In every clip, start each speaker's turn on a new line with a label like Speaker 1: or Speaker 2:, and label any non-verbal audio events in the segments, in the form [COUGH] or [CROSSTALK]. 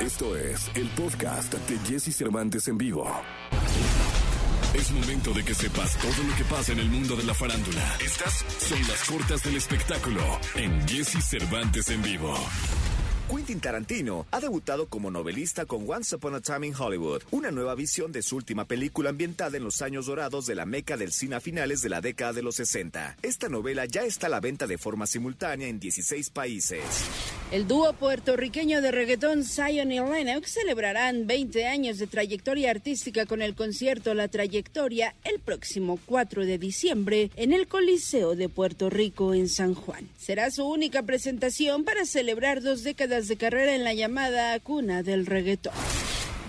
Speaker 1: Esto es el podcast de Jesse Cervantes en vivo. Es momento de que sepas todo lo que pasa en el mundo de la farándula. Estas son las cortas del espectáculo en Jesse Cervantes en vivo.
Speaker 2: Quentin Tarantino ha debutado como novelista con Once Upon a Time in Hollywood, una nueva visión de su última película ambientada en los años dorados de la meca del cine a finales de la década de los 60. Esta novela ya está a la venta de forma simultánea en 16 países.
Speaker 3: El dúo puertorriqueño de reggaetón Zion y Lennox celebrarán 20 años de trayectoria artística con el concierto La Trayectoria el próximo 4 de diciembre en el Coliseo de Puerto Rico en San Juan. Será su única presentación para celebrar dos décadas de carrera en la llamada cuna del reggaetón.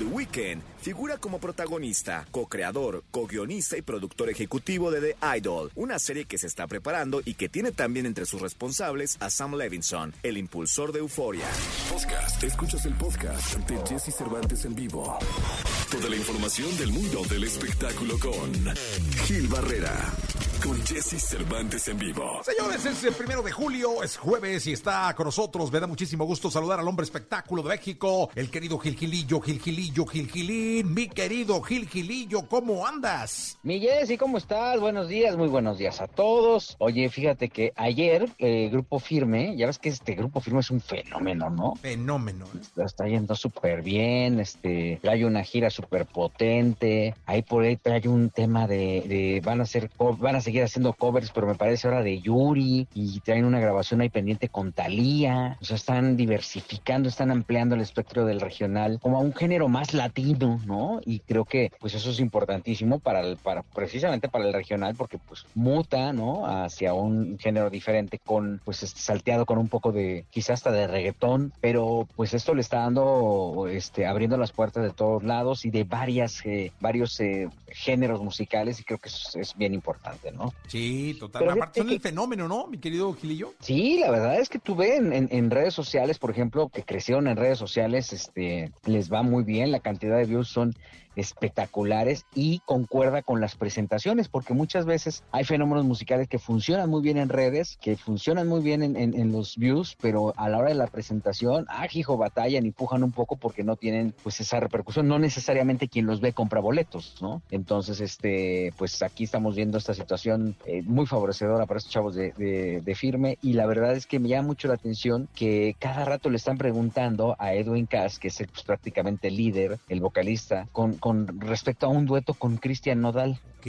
Speaker 2: The figura como protagonista, co-creador, co-guionista y productor ejecutivo de The Idol, una serie que se está preparando y que tiene también entre sus responsables a Sam Levinson, el impulsor de Euforia.
Speaker 1: Podcast. Escuchas el podcast de Jesse Cervantes en vivo. Toda la información del mundo del espectáculo con Gil Barrera. Con Jesse Cervantes en vivo.
Speaker 4: Señores, es el primero de julio, es jueves y está con nosotros. Me da muchísimo gusto saludar al hombre espectáculo de México, el querido Gil Gilillo, Gil Gilillo, Gil Gilín. Mi querido Gil Gilillo, ¿cómo andas?
Speaker 5: Mi Jessy, ¿cómo estás? Buenos días, muy buenos días a todos. Oye, fíjate que ayer, eh, Grupo Firme, ya ves que este Grupo Firme es un fenómeno, ¿no?
Speaker 4: Fenómeno.
Speaker 5: Está, está yendo súper bien, este, trae una gira súper potente. Ahí por ahí trae un tema de, de van a hacer, co- van a seguir haciendo covers, pero me parece ahora de Yuri y traen una grabación ahí pendiente con Thalía. O sea, están diversificando, están ampliando el espectro del regional como a un género más latino, ¿no? Y creo que pues eso es importantísimo para el, precisamente para el regional porque pues muta, ¿no? Hacia un género diferente con pues este salteado con un poco de quizás hasta de reggaetón, pero pues esto le está dando este abriendo las puertas de todos lados y de varias eh, varios eh, géneros musicales y creo que eso es, es bien importante, ¿no?
Speaker 4: Sí, total.
Speaker 5: Pero
Speaker 4: Aparte son el fenómeno, ¿no, mi querido Gilillo?
Speaker 5: Sí, la verdad es que tú ves en, en- en redes sociales, por ejemplo, que crecieron en redes sociales, este, les va muy bien, la cantidad de views son espectaculares y concuerda con las presentaciones, porque muchas veces hay fenómenos musicales que funcionan muy bien en redes, que funcionan muy bien en, en- los views, pero a la hora de la presentación, ah, hijo, batallan y pujan un poco porque no tienen pues esa repercusión, no necesariamente quien los ve compra boletos, ¿no? Entonces, este, pues aquí estamos viendo esta situación eh, muy favorecedora para estos chavos de, de- firme y la verdad es que me llama mucho la atención que cada rato le están preguntando a Edwin Cass, que es el, pues, prácticamente el líder, el vocalista, con, con respecto a un dueto con Cristian Nodal
Speaker 4: Ok.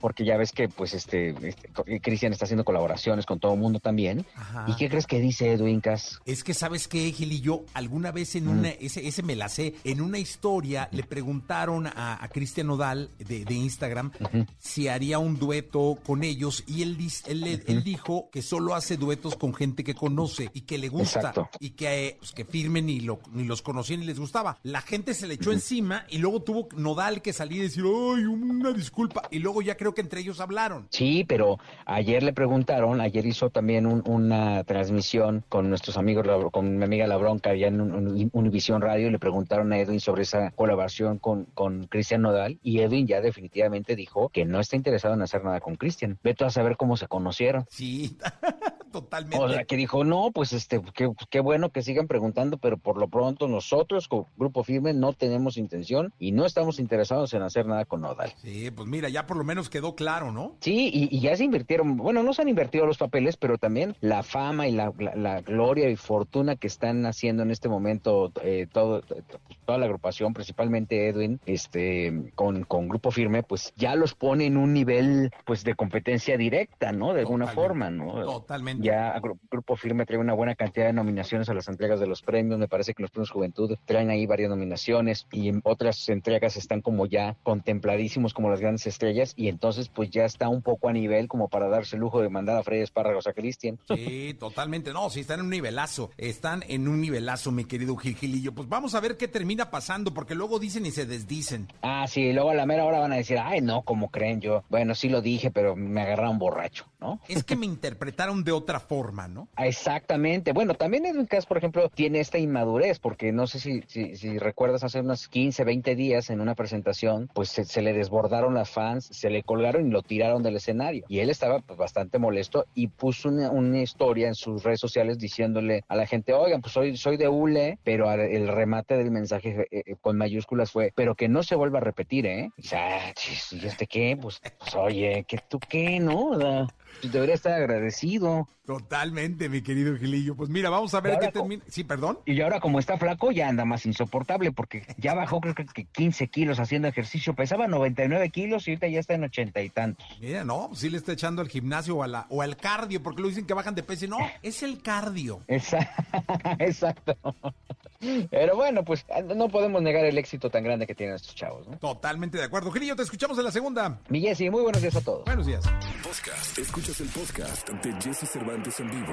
Speaker 5: porque ya ves que pues este, este, co- Cristian está haciendo colaboraciones con todo el mundo también.
Speaker 4: Ajá.
Speaker 5: ¿Y qué crees que dice Edwin Cass?
Speaker 4: Es que sabes qué, Gilillo, alguna vez en
Speaker 5: Mm.
Speaker 4: una, ese, ese me la sé, en una historia le preguntaron a, a Cristian Nodal de, de Instagram si haría un dueto con ellos y él, él, él dijo que solo hace duetos con gente que conoce y que le gusta
Speaker 5: Exacto.
Speaker 4: y que, eh, pues, que firmen ni, lo, ni los conocían ni les gustaba. La gente se le echó encima y luego tuvo Nodal que salir y decir, ay, una disculpa. Y luego ya creo que entre ellos hablaron.
Speaker 5: Sí, pero ayer le preguntaron, ayer hizo también un- una transmisión con nuestros amigos, con mi amiga La Bronca, allá en un- un- Univisión Radio, y le preguntaron a Edwin sobre esa colaboración con, con Cristian Nodal, y Edwin ya definitivamente dijo que no está interesado en hacer nada con Cristian. Vete a saber cómo se conocieron.
Speaker 4: Sí, [LAUGHS] totalmente.
Speaker 5: O sea, que dijo, no, pues este, qué, qué bueno que sigan preguntando, pero por lo pronto nosotros, como Grupo Firme, no tenemos intención y no estamos interesados en hacer nada con Nodal.
Speaker 4: Sí, pues mira, ya por lo menos quedó claro, ¿no?
Speaker 5: Sí, y, y ya se invirtieron, bueno, no se han invertido los papeles, pero también la fama y la, la- la gloria y fortuna que están haciendo en este momento eh, todo, toda la agrupación, principalmente Edwin, este, con, con Grupo Firme, pues ya los pone en un nivel, pues, de competencia directa, ¿no? De alguna
Speaker 4: Totalmente,
Speaker 5: forma, ¿no?
Speaker 4: Totalmente.
Speaker 5: Ya Gru- Grupo Firme trae una buena cantidad de nominaciones a las entregas de los premios. Me parece que los premios Juventud traen ahí varias nominaciones y en otras entregas están como ya contempladísimos como las grandes estrellas y entonces pues ya está un poco a nivel como para darse el lujo de mandar a Freddy Espárragos a Cristian.
Speaker 4: Sí, totalmente. No, sí, están en un nivelazo. Están en un nivelazo, mi querido Gil Gilillo. Pues vamos a ver qué termina pasando, porque luego dicen y se desdicen.
Speaker 5: Ah, sí, luego a la mera hora van a decir, ay, no, como creen yo. Bueno, sí lo dije, pero me agarraron borracho. ¿No?
Speaker 4: Es que me interpretaron de otra forma, ¿no? [LAUGHS]
Speaker 5: Exactamente. Bueno, también en caso, por ejemplo, tiene esta inmadurez, porque no sé si, si, si recuerdas hace unos 15, 20 días en una presentación, pues se, le desbordaron las fans, se le colgaron y lo tiraron del escenario. Y él estaba pues, bastante molesto y puso una, una, historia en sus redes sociales diciéndole a la gente, oigan, pues soy, soy de ULE, pero el remate del mensaje eh, eh, con mayúsculas fue, pero que no se vuelva a repetir, ¿eh? O sea, ¿y este qué? Pues, pues oye, ¿que tú qué, no? Debería estar agradecido.
Speaker 4: Totalmente, mi querido Gilillo. Pues mira, vamos a ver qué termina. Sí, perdón.
Speaker 5: Y ahora, como está flaco, ya anda más insoportable porque ya bajó, creo que 15 kilos haciendo ejercicio. Pesaba 99 kilos y ahorita ya está en ochenta y tantos.
Speaker 4: Mira, no, pues sí le está echando al gimnasio o, a la, o al cardio, porque lo dicen que bajan de peso. No, [LAUGHS] es el cardio. [LAUGHS]
Speaker 5: Exacto. Pero bueno, pues no podemos negar el éxito tan grande que tienen estos chavos, ¿no?
Speaker 4: Totalmente de acuerdo. Gilillo, te escuchamos en la segunda.
Speaker 5: Mi Jessy, muy buenos días a todos.
Speaker 4: Buenos días.
Speaker 1: Podcast. Escuchas el podcast de Jesse Cervantes en vivo.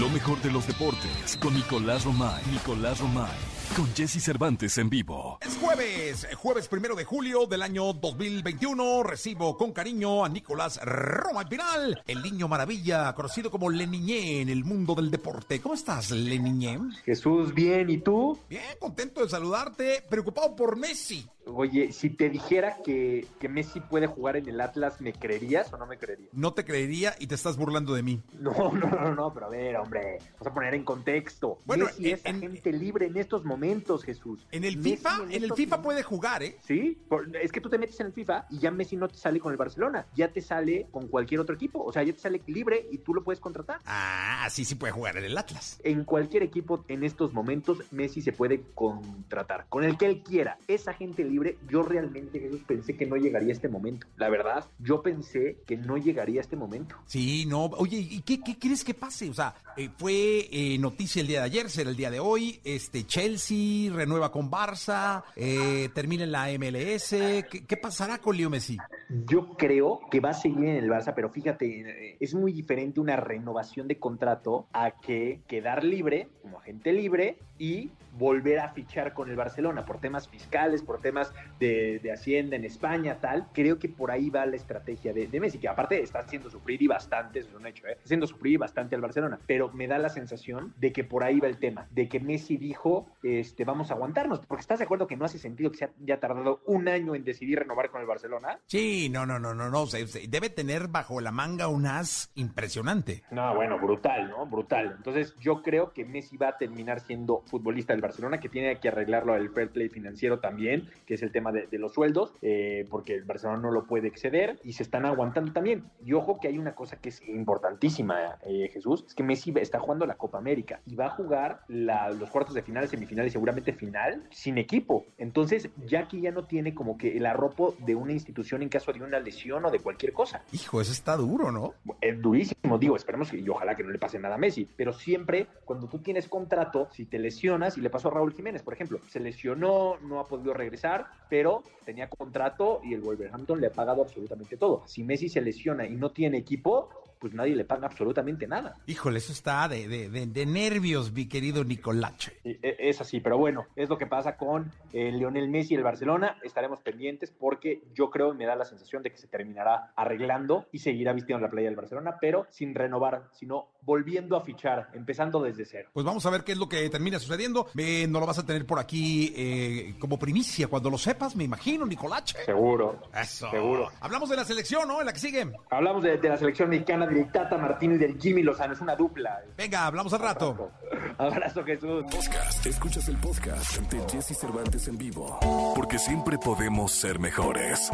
Speaker 1: Lo mejor de los deportes con Nicolás Romay. Nicolás Romay con Jesse Cervantes en vivo.
Speaker 4: Es jueves, jueves primero de julio del año 2021. Recibo con cariño a Nicolás Roma Pinal, el niño maravilla, conocido como Leniñé en el mundo del deporte. ¿Cómo estás, Leniñé?
Speaker 6: Jesús, bien, ¿y tú?
Speaker 4: Bien, contento de saludarte, preocupado por Messi.
Speaker 6: Oye, si te dijera que, que, Messi puede jugar en el Atlas, ¿me creerías o no me creerías?
Speaker 4: No te creería y te estás burlando de mí. [LAUGHS]
Speaker 6: No, no, no, no, pero a ver, hombre, vamos a poner en contexto. Bueno, Messi es agente libre en estos momentos, Jesús.
Speaker 4: En el FIFA, en, el FIFA puede jugar, ¿eh?
Speaker 6: Sí, es que tú te metes en el FIFA y ya Messi no te sale con el Barcelona, ya te sale con cualquier otro equipo, o sea, ya te sale libre y tú lo puedes contratar.
Speaker 4: Ah, sí, sí puede jugar en el Atlas.
Speaker 6: En cualquier equipo en estos momentos Messi se puede contratar, con el que él quiera. Es agente libre yo realmente Jesús, pensé que no llegaría a este momento. La verdad, yo pensé que no llegaría a este momento.
Speaker 4: Sí, no. Oye, ¿y qué, qué crees que pase? O sea, eh, fue eh, noticia el día de ayer, será el día de hoy. Este Chelsea renueva con Barça, eh, termina en la MLS. ¿Qué, pasará con Leo Messi?
Speaker 6: Yo creo que va a seguir en el Barça, pero fíjate, es muy diferente una renovación de contrato a que quedar libre, como agente libre, y volver a fichar con el Barcelona por temas fiscales, por temas de, Hacienda en España, tal. Creo que por ahí va la estrategia de, Messi, que aparte está haciendo sufrir y bastante, eso es un hecho, ¿eh? está haciendo sufrir bastante al Barcelona, pero me da la sensación de que por ahí va el tema, de que Messi dijo, este, vamos a aguantarnos, porque estás de acuerdo que no hace sentido que se haya tardado un año en decidir renovar con el Barcelona.
Speaker 4: Sí, no, no, no, no, no, debe tener bajo la manga un as impresionante.
Speaker 6: No, bueno, brutal, ¿no? Brutal. Entonces yo creo que Messi va a terminar siendo futbolista del Barcelona, que tiene que arreglarlo el fair play financiero también, que es el tema de, los sueldos, eh, porque el Barcelona no lo puede exceder y se están aguantando también. Y ojo que hay una cosa que es importantísima, eh, Jesús, es que Messi está jugando la Copa América y va a jugar los cuartos de final, semifinales, seguramente final, sin equipo. Entonces, ya que ya no tiene como que el arropo de una institución en caso de una lesión o de cualquier cosa.
Speaker 4: Hijo, eso está duro, ¿no?
Speaker 6: Es durísimo, digo, esperemos que y ojalá que no le pase nada a Messi, pero siempre cuando tú tienes contrato, si te lesionas, y le pasó a Raúl Jiménez, por ejemplo, se lesionó, no ha podido regresar, pero tenía contrato y el Wolverhampton le ha pagado absolutamente todo. Si Messi se lesiona y no tiene equipo, pues nadie le paga absolutamente nada.
Speaker 4: Híjole, eso está de, de, nervios, mi querido Nicolache.
Speaker 6: E, es así, pero bueno, es lo que pasa con eh, Lionel Messi y el Barcelona. Estaremos pendientes porque yo creo, me da la sensación de que se terminará arreglando y seguirá vistiendo la playa del Barcelona, pero sin renovar, sino volviendo a fichar, empezando desde cero.
Speaker 4: Pues vamos a ver qué es lo que termina sucediendo. no lo vas a tener por aquí eh, como primicia cuando lo sepas, me imagino, Nicolache.
Speaker 6: Seguro.
Speaker 4: Eso.
Speaker 6: Seguro.
Speaker 4: Hablamos de la selección, ¿no? En la que sigue.
Speaker 6: Hablamos de, de la selección mexicana del Tata Martino y del Jimmy Lozano. Es una dupla.
Speaker 4: Venga, hablamos al rato.
Speaker 6: Abrazo, Jesús.
Speaker 1: Podcast. Escuchas el podcast de Jesse Cervantes en vivo. Porque siempre podemos ser mejores.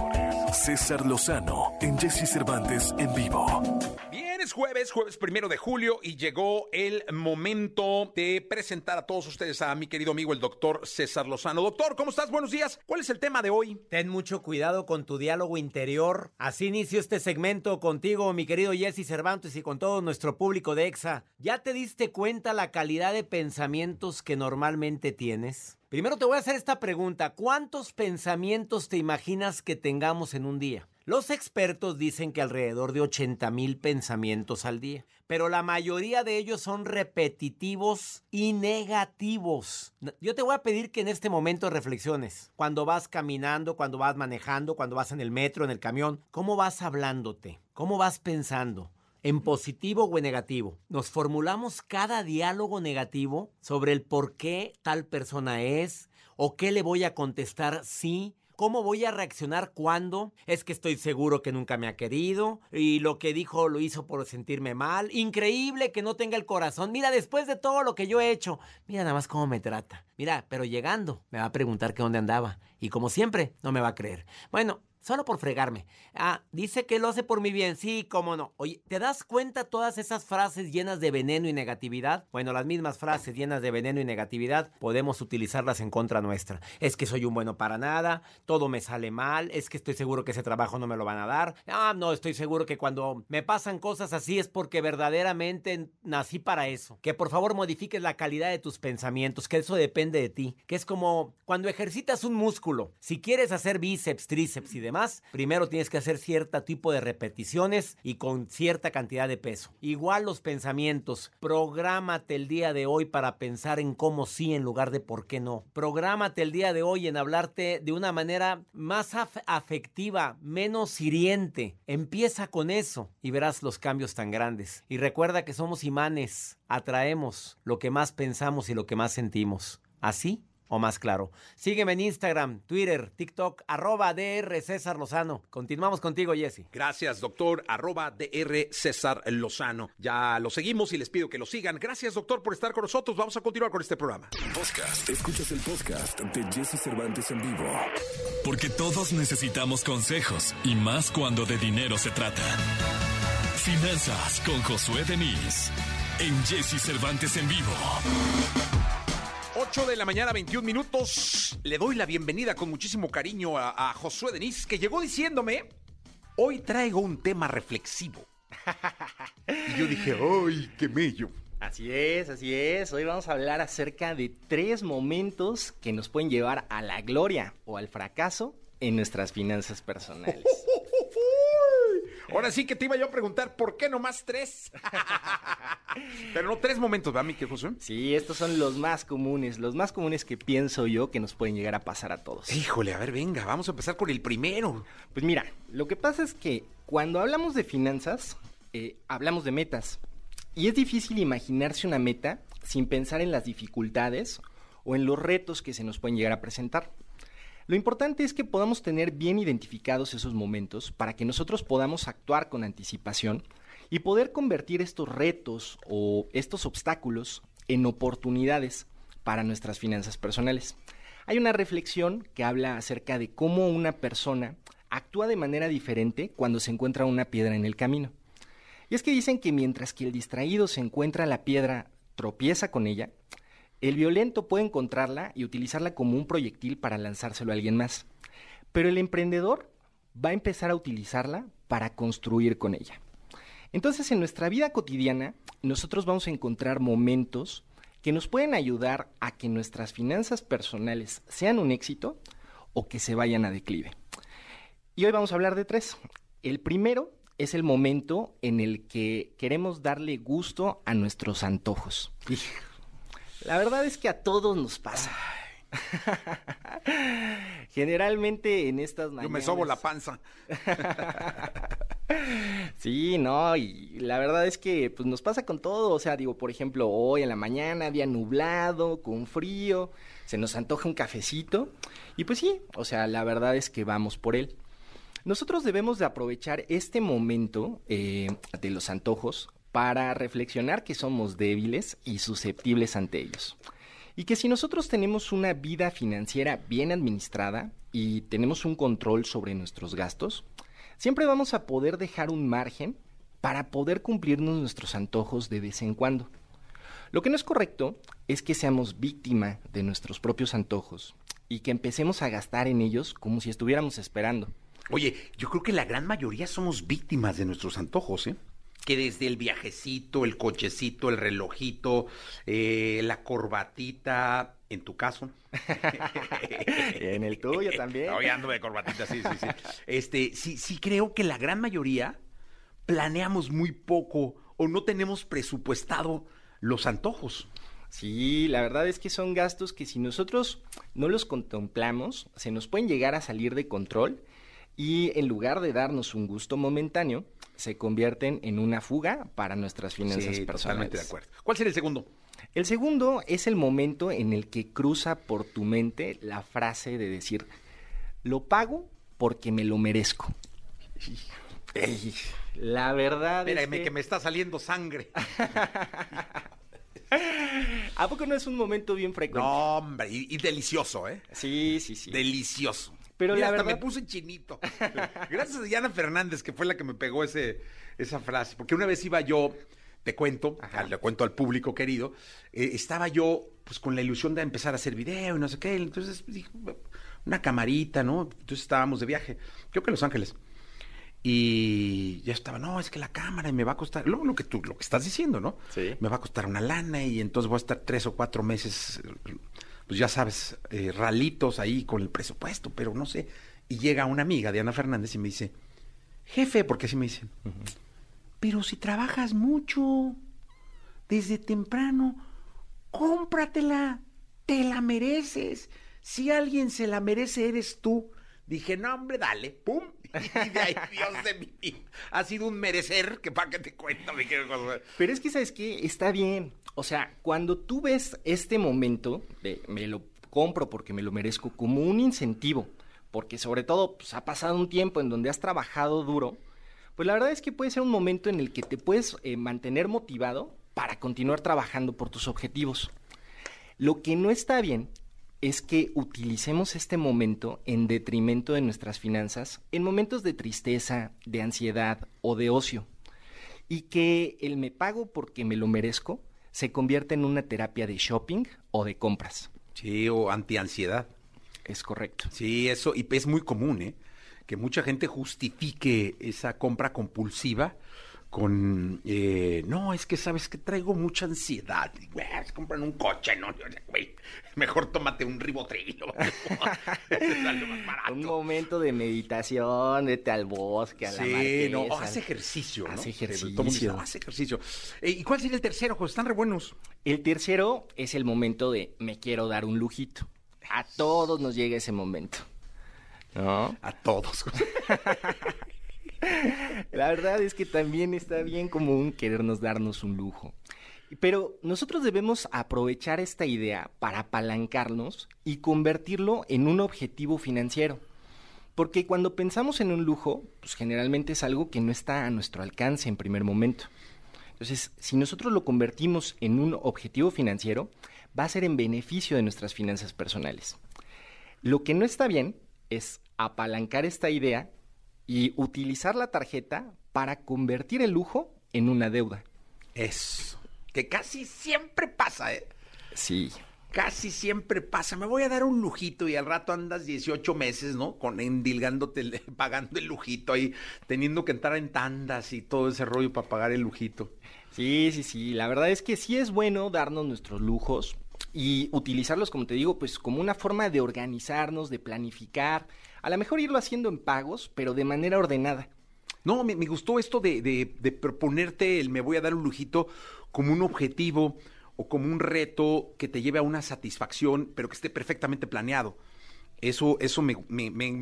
Speaker 1: César Lozano en Jesse Cervantes en vivo.
Speaker 4: Jueves, jueves primero de julio y llegó el momento de presentar a todos ustedes a mi querido amigo el doctor César Lozano. Doctor, ¿cómo estás? Buenos días. ¿Cuál es el tema de hoy?
Speaker 7: Ten mucho cuidado con tu diálogo interior. Así inicio este segmento contigo, mi querido Jesse Cervantes y con todo nuestro público de EXA. ¿Ya te diste cuenta la calidad de pensamientos que normalmente tienes? Primero te voy a hacer esta pregunta. ¿Cuántos pensamientos te imaginas que tengamos en un día? Los expertos dicen que alrededor de 80 mil pensamientos al día, pero la mayoría de ellos son repetitivos y negativos. Yo te voy a pedir que en este momento reflexiones. Cuando vas caminando, cuando vas manejando, cuando vas en el metro, en el camión, ¿cómo vas hablándote? ¿Cómo vas pensando? ¿En positivo o en negativo? Nos formulamos cada diálogo negativo sobre el por qué tal persona es o qué le voy a contestar sí ¿Cómo voy a reaccionar cuando? Es que estoy seguro que nunca me ha querido y lo que dijo lo hizo por sentirme mal. Increíble que no tenga el corazón. Mira, después de todo lo que yo he hecho, mira nada más cómo me trata. Mira, pero llegando me va a preguntar que dónde andaba y como siempre no me va a creer. Bueno, Solo por fregarme. Ah, dice que lo hace por mi bien. Sí, cómo no. Oye, ¿te das cuenta todas esas frases llenas de veneno y negatividad? Bueno, las mismas frases llenas de veneno y negatividad podemos utilizarlas en contra nuestra. Es que soy un bueno para nada, todo me sale mal, es que estoy seguro que ese trabajo no me lo van a dar. Ah, no, estoy seguro que cuando me pasan cosas así es porque verdaderamente nací para eso. Que por favor modifiques la calidad de tus pensamientos, que eso depende de ti. Que es como cuando ejercitas un músculo. Si quieres hacer bíceps, tríceps y demás, primero tienes que hacer cierto tipo de repeticiones y con cierta cantidad de peso. Igual los pensamientos. Prográmate el día de hoy para pensar en cómo sí en lugar de por qué no. Prográmate el día de hoy en hablarte de una manera más afectiva, menos hiriente. Empieza con eso y verás los cambios tan grandes. Y recuerda que somos imanes, atraemos lo que más pensamos y lo que más sentimos. Así o más claro. Sígueme en Instagram, Twitter, TikTok, arroba DR César Lozano. Continuamos contigo, Jesse.
Speaker 4: Gracias, doctor, arroba DR César Lozano. Ya lo seguimos y les pido que lo sigan. Gracias, doctor, por estar con nosotros. Vamos a continuar con este programa.
Speaker 1: Podcast. Escuchas el podcast de Jesse Cervantes en vivo. Porque todos necesitamos consejos y más cuando de dinero se trata. Finanzas con Josué Denis en Jesse Cervantes en vivo.
Speaker 4: 8 de la mañana, 21 minutos. Le doy la bienvenida con muchísimo cariño a, Josué Denis, que llegó diciéndome, hoy traigo un tema reflexivo. y yo dije, ¡ay, qué mello!
Speaker 8: Así es, así es. Hoy vamos a hablar acerca de tres momentos que nos pueden llevar a la gloria o al fracaso en nuestras finanzas personales. [LAUGHS]
Speaker 4: Ahora sí que te iba yo a preguntar, ¿por qué no más tres? [LAUGHS] Pero no tres momentos, ¿va, mi que José?
Speaker 8: Sí, estos son los más comunes, los más comunes que pienso yo que nos pueden llegar a pasar a todos.
Speaker 4: Híjole, a ver, venga, vamos a empezar con el primero.
Speaker 8: Pues mira, lo que pasa es que cuando hablamos de finanzas, eh, hablamos de metas. Y es difícil imaginarse una meta sin pensar en las dificultades o en los retos que se nos pueden llegar a presentar. Lo importante es que podamos tener bien identificados esos momentos para que nosotros podamos actuar con anticipación y poder convertir estos retos o estos obstáculos en oportunidades para nuestras finanzas personales. Hay una reflexión que habla acerca de cómo una persona actúa de manera diferente cuando se encuentra una piedra en el camino. Y es que dicen que mientras que el distraído se encuentra la piedra, tropieza con ella, el violento puede encontrarla y utilizarla como un proyectil para lanzárselo a alguien más. Pero el emprendedor va a empezar a utilizarla para construir con ella. Entonces, en nuestra vida cotidiana, nosotros vamos a encontrar momentos que nos pueden ayudar a que nuestras finanzas personales sean un éxito o que se vayan a declive. Y hoy vamos a hablar de tres. El primero es el momento en el que queremos darle gusto a nuestros antojos. La verdad es que a todos nos pasa. [LAUGHS] Generalmente en estas
Speaker 4: Yo me sobo la panza. [LAUGHS]
Speaker 8: sí, no, y la verdad es que pues nos pasa con todo, o sea, digo, por ejemplo, hoy en la mañana, día nublado, con frío, se nos antoja un cafecito y pues sí, o sea, la verdad es que vamos por él. Nosotros debemos de aprovechar este momento eh, de los antojos para reflexionar que somos débiles y susceptibles ante ellos. Y que si nosotros tenemos una vida financiera bien administrada y tenemos un control sobre nuestros gastos, siempre vamos a poder dejar un margen para poder cumplirnos nuestros antojos de vez en cuando. Lo que no es correcto es que seamos víctima de nuestros propios antojos y que empecemos a gastar en ellos como si estuviéramos esperando.
Speaker 4: Oye, yo creo que la gran mayoría somos víctimas de nuestros antojos, ¿eh? Que desde el viajecito, el cochecito, el relojito, eh, la corbatita, en tu caso. [LAUGHS]
Speaker 8: en el tuyo también.
Speaker 4: Hoy ando de corbatita, sí, sí, sí. Este, sí, sí creo que la gran mayoría planeamos muy poco o no tenemos presupuestado los antojos.
Speaker 8: Sí, la verdad es que son gastos que si nosotros no los contemplamos, se nos pueden llegar a salir de control y en lugar de darnos un gusto momentáneo, se convierten en una fuga para nuestras finanzas
Speaker 4: Sí,
Speaker 8: personales.
Speaker 4: totalmente de acuerdo. ¿Cuál sería el segundo?
Speaker 8: El segundo es el momento en el que cruza por tu mente la frase de decir, lo pago porque me lo merezco. Ey, la verdad
Speaker 4: Espérame,
Speaker 8: es
Speaker 4: que...
Speaker 8: que...
Speaker 4: me está saliendo sangre. [LAUGHS]
Speaker 8: ¿A poco no es un momento bien frecuente?
Speaker 4: No, hombre, y, y delicioso, ¿eh?
Speaker 8: Sí, sí, sí.
Speaker 4: Delicioso.
Speaker 8: Pero
Speaker 4: Mira,
Speaker 8: la
Speaker 4: hasta
Speaker 8: verdad-
Speaker 4: me puse chinito. [LAUGHS] Gracias a Diana Fernández, que fue la que me pegó ese, esa frase. Porque una vez iba yo, te cuento, le cuento al público querido, eh, estaba yo pues con la ilusión de empezar a hacer video y no sé qué. Entonces dije, una camarita, ¿no? Entonces estábamos de viaje, creo que en Los Ángeles. Y ya estaba, no, es que la cámara me va a costar, lo, lo que tú, lo que estás diciendo, ¿no?
Speaker 8: Sí.
Speaker 4: Me va a costar una lana y entonces voy a estar tres o cuatro meses, pues ya sabes, eh, ralitos ahí con el presupuesto, pero no sé. Y llega una amiga de Ana Fernández y me dice, jefe, porque así me dicen, pero si trabajas mucho, desde temprano, cómpratela, te la mereces. Si alguien se la merece, eres tú. Dije, no, hombre, dale, pum. [LAUGHS] Y de ahí, Dios de mí, ha sido un merecer, que para qué te cuento, mi querido.
Speaker 8: Pero es que, ¿sabes qué? Está bien. O sea, cuando tú ves este momento de me lo compro porque me lo merezco como un incentivo, porque sobre todo pues, ha pasado un tiempo en donde has trabajado duro, pues la verdad es que puede ser un momento en el que te puedes eh, mantener motivado para continuar trabajando por tus objetivos. Lo que no está bien es que utilicemos este momento en detrimento de nuestras finanzas en momentos de tristeza, de ansiedad o de ocio y que el me pago porque me lo merezco se convierta en una terapia de shopping o de compras.
Speaker 4: Sí, o antiansiedad.
Speaker 8: Es correcto.
Speaker 4: Sí, eso, y es muy común, ¿eh? Que mucha gente justifique esa compra compulsiva con, eh, no, es que sabes que traigo mucha ansiedad. Güey, se compran un coche, ¿no? Güey, mejor tómate un ribotril. ¿no? [LAUGHS] Te sale más barato.
Speaker 8: Un momento de meditación, vete al bosque, a la
Speaker 4: Sí,
Speaker 8: marquesa.
Speaker 4: no, o hace ejercicio, ¿no? Dice,
Speaker 8: ejercicio.
Speaker 4: "No, hace ejercicio. Eh, ¿Y cuál sería el tercero, José? Están re buenos.
Speaker 8: El tercero es el momento de me quiero dar un lujito. A todos nos llega ese momento. ¿No?
Speaker 4: A todos. [LAUGHS]
Speaker 8: La verdad es que también está bien común querernos darnos un lujo. Pero nosotros debemos aprovechar esta idea para apalancarnos y convertirlo en un objetivo financiero. Porque cuando pensamos en un lujo, pues generalmente es algo que no está a nuestro alcance en primer momento. Entonces, si nosotros lo convertimos en un objetivo financiero, va a ser en beneficio de nuestras finanzas personales. Lo que no está bien es apalancar esta idea y utilizar la tarjeta para convertir el lujo en una deuda.
Speaker 4: Eso. Que casi siempre pasa, ¿eh?
Speaker 8: Sí.
Speaker 4: Casi siempre pasa. Me voy a dar un lujito y al rato andas 18 meses, ¿no? Con endilgándote, [LAUGHS] pagando el lujito ahí, teniendo que entrar en tandas y todo ese rollo para pagar el lujito.
Speaker 8: Sí, sí, sí. La verdad es que sí es bueno darnos nuestros lujos y utilizarlos, como te digo, pues como una forma de organizarnos, de planificar. A lo mejor irlo haciendo en pagos, pero de manera ordenada.
Speaker 4: No, me, gustó esto de, de- de proponerte el me voy a dar un lujito como un objetivo o como un reto que te lleve a una satisfacción, pero que esté perfectamente planeado. Eso, eso me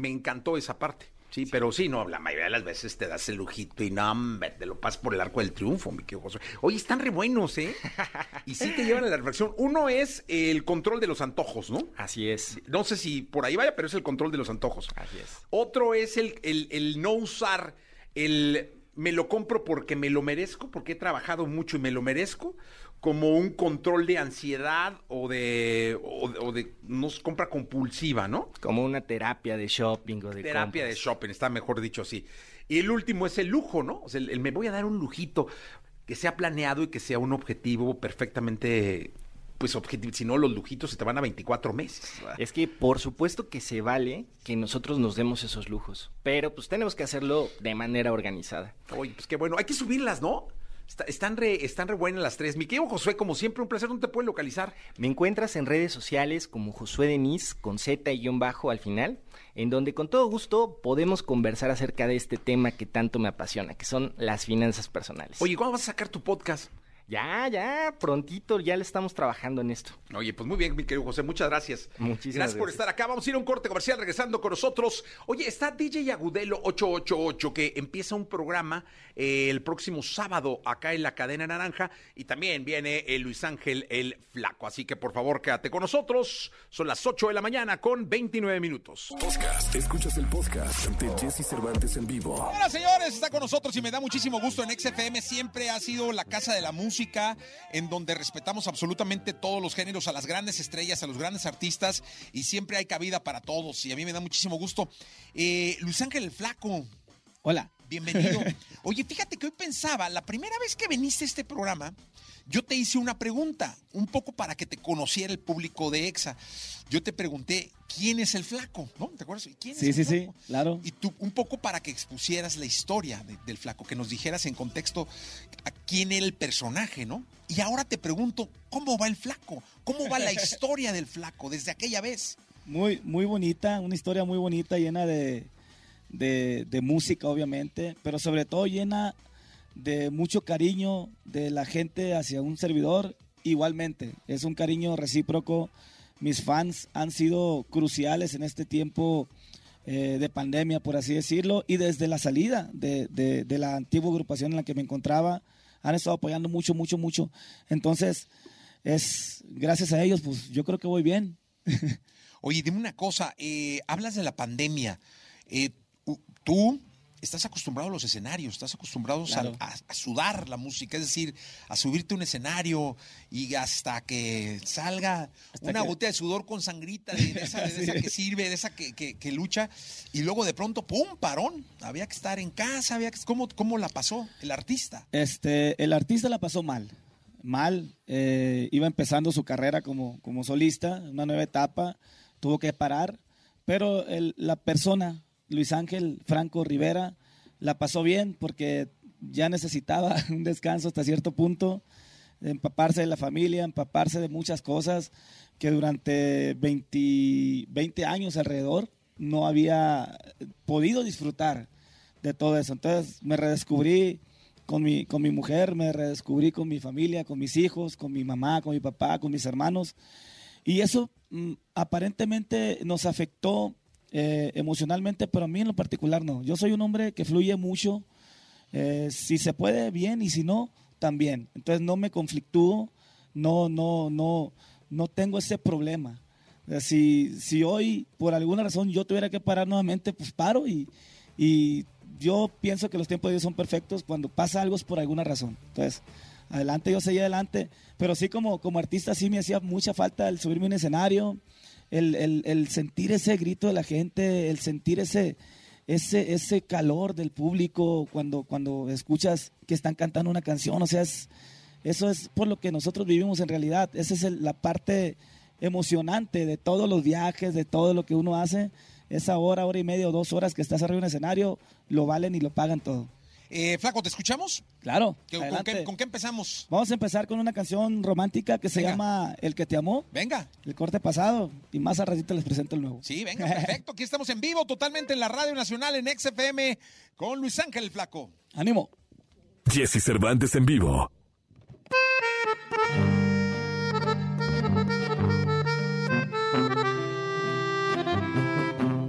Speaker 4: encantó esa parte. Sí, pero sí, no, la mayoría de las veces te das el lujito y no, hombre, te lo pasas por el arco del triunfo, mi querido Josué. Oye, están re buenos, ¿eh? [LAUGHS] Y sí te llevan a la reflexión. Uno es el control de los antojos, ¿no?
Speaker 8: Así es.
Speaker 4: No sé si por ahí vaya, pero es el control de los antojos.
Speaker 8: Así es.
Speaker 4: Otro es el, el- el no usar el me lo compro porque me lo merezco, porque he trabajado mucho y me lo merezco, como un control de ansiedad o de, o, de- o de no sé, compra compulsiva, ¿no?
Speaker 8: Como una terapia de shopping o de
Speaker 4: Terapia de shopping, está mejor dicho así. Y el último es el lujo, ¿no? O sea, el, el me voy a dar un lujito que sea planeado y que sea un objetivo perfectamente, pues objetivo. Si no, los lujitos se te van a 24 meses. ¿verdad?
Speaker 8: Es que por supuesto que se vale que nosotros nos demos esos lujos, pero pues tenemos que hacerlo de manera organizada.
Speaker 4: Oye, pues qué bueno. Hay que subirlas, ¿no? Está- están, re, están re buenas las tres. Mi querido Josué, como siempre, un placer. ¿Dónde te pueden localizar?
Speaker 8: Me encuentras en redes sociales como Josué Denis con Z y guion bajo al final, en donde con todo gusto podemos conversar acerca de este tema que tanto me apasiona, que son las finanzas personales.
Speaker 4: Oye, ¿cuándo vas a sacar tu podcast?
Speaker 8: Ya, ya, prontito, ya le estamos trabajando en esto.
Speaker 9: Oye, pues muy bien, mi querido José, muchas gracias.
Speaker 8: Muchísimas
Speaker 9: gracias. por
Speaker 8: gracias.
Speaker 9: estar acá. Vamos a ir a un corte comercial regresando con nosotros. Oye, está DJ Agudelo 888 que empieza un programa eh, el próximo sábado acá en la cadena naranja y también viene el Luis Ángel el Flaco. Así que por favor, quédate con nosotros. Son las 8 de la mañana con 29 minutos.
Speaker 1: Podcast. Escuchas el podcast de Jesse Cervantes en vivo.
Speaker 4: Hola señores, está con nosotros y me da muchísimo gusto en XFM. Siempre ha sido la casa de la música en donde respetamos absolutamente todos los géneros, a las grandes estrellas, a los grandes artistas y siempre hay cabida para todos y a mí me da muchísimo gusto. Eh, Luis Ángel el Flaco.
Speaker 10: Hola.
Speaker 4: Bienvenido. [LAUGHS] Oye, fíjate que hoy pensaba, la primera vez que viniste a este programa, yo te hice una pregunta, un poco para que te conociera el público de EXA. Yo te pregunté, ¿quién es el flaco? ¿No? ¿Te acuerdas? ¿Quién
Speaker 10: Sí,
Speaker 4: es
Speaker 10: sí,
Speaker 4: el
Speaker 10: sí,
Speaker 4: flaco?
Speaker 10: claro.
Speaker 4: Y tú, un poco para que expusieras la historia de- del flaco, que nos dijeras en contexto a quién era el personaje, ¿no? Y ahora te pregunto, ¿cómo va el flaco? ¿Cómo va la [LAUGHS] historia del flaco desde aquella vez?
Speaker 10: Muy, muy bonita, una historia muy bonita, llena de, de, de música, obviamente, pero sobre todo llena de mucho cariño de la gente hacia un servidor. Igualmente, es un cariño recíproco. Mis fans han sido cruciales en este tiempo eh, de pandemia, por así decirlo, y desde la salida de, de- de la antigua agrupación en la que me encontraba, han estado apoyando mucho, mucho, mucho. Entonces, es gracias a ellos, pues yo creo que voy bien. [LAUGHS]
Speaker 4: Oye, dime una cosa, eh, hablas de la pandemia. Eh, tú estás acostumbrado a los escenarios, estás acostumbrado a-
Speaker 10: Claro.
Speaker 4: a, a sudar la música, es decir, a subirte a un escenario y hasta que salga
Speaker 10: Hasta
Speaker 4: una
Speaker 10: que-
Speaker 4: gota de sudor con sangrita, de, de esa, de [LAUGHS] esa que sirve, de esa que, que- que lucha, y luego de pronto, ¡pum!, parón. Había que estar en casa, había que... ¿Cómo, cómo la pasó el artista?
Speaker 10: Este, el artista la pasó mal, mal. eh, iba empezando su carrera como, como solista, una nueva etapa, tuvo que parar, pero el- la persona, Luis Ángel Franco Rivera, la pasó bien porque ya necesitaba [LAUGHS] un descanso hasta cierto punto, empaparse de la familia, empaparse de muchas cosas que durante 20, 20 años alrededor no había podido disfrutar de todo eso. Entonces me redescubrí con mi, con mi mujer, me redescubrí con mi familia, con mis hijos, con mi mamá, con mi papá, con mis hermanos. Y eso mm, aparentemente nos afectó eh, emocionalmente, pero a mí en lo particular no. Yo soy un hombre que fluye mucho, eh, si se puede bien y si no, también. Entonces no me conflictúo, no, no, no, no tengo ese problema. Si, si hoy por alguna razón yo tuviera que parar nuevamente, pues paro y, y yo pienso que los tiempos de Dios son perfectos. Cuando pasa algo es por alguna razón. Entonces, adelante, yo seguí adelante. Pero sí como, como artista sí me hacía mucha falta el subirme escenario, el, el- el sentir ese grito de la gente, el sentir ese, ese, ese calor del público cuando, cuando escuchas que están cantando una canción. O sea, es, eso es por lo que nosotros vivimos en realidad. Esa es el- la parte emocionante de todos los viajes, de todo lo que uno hace. Esa hora, hora y media o dos horas que estás arriba de un escenario, lo valen y lo pagan todo.
Speaker 4: Eh, Flaco, ¿te escuchamos?
Speaker 10: Claro.
Speaker 4: ¿Qué- ¿Con qué, con qué empezamos?
Speaker 10: Vamos a empezar con una canción romántica que se
Speaker 4: Venga.
Speaker 10: llama El que te amó,
Speaker 4: Venga.
Speaker 10: el corte pasado, y más a ratito les presento el nuevo.
Speaker 4: Sí, [LAUGHS] venga, perfecto. Aquí estamos en vivo, totalmente en la Radio Nacional, en XFM, con Luis Ángel el Flaco.
Speaker 10: ¡Ánimo!
Speaker 1: Jesse Cervantes en vivo.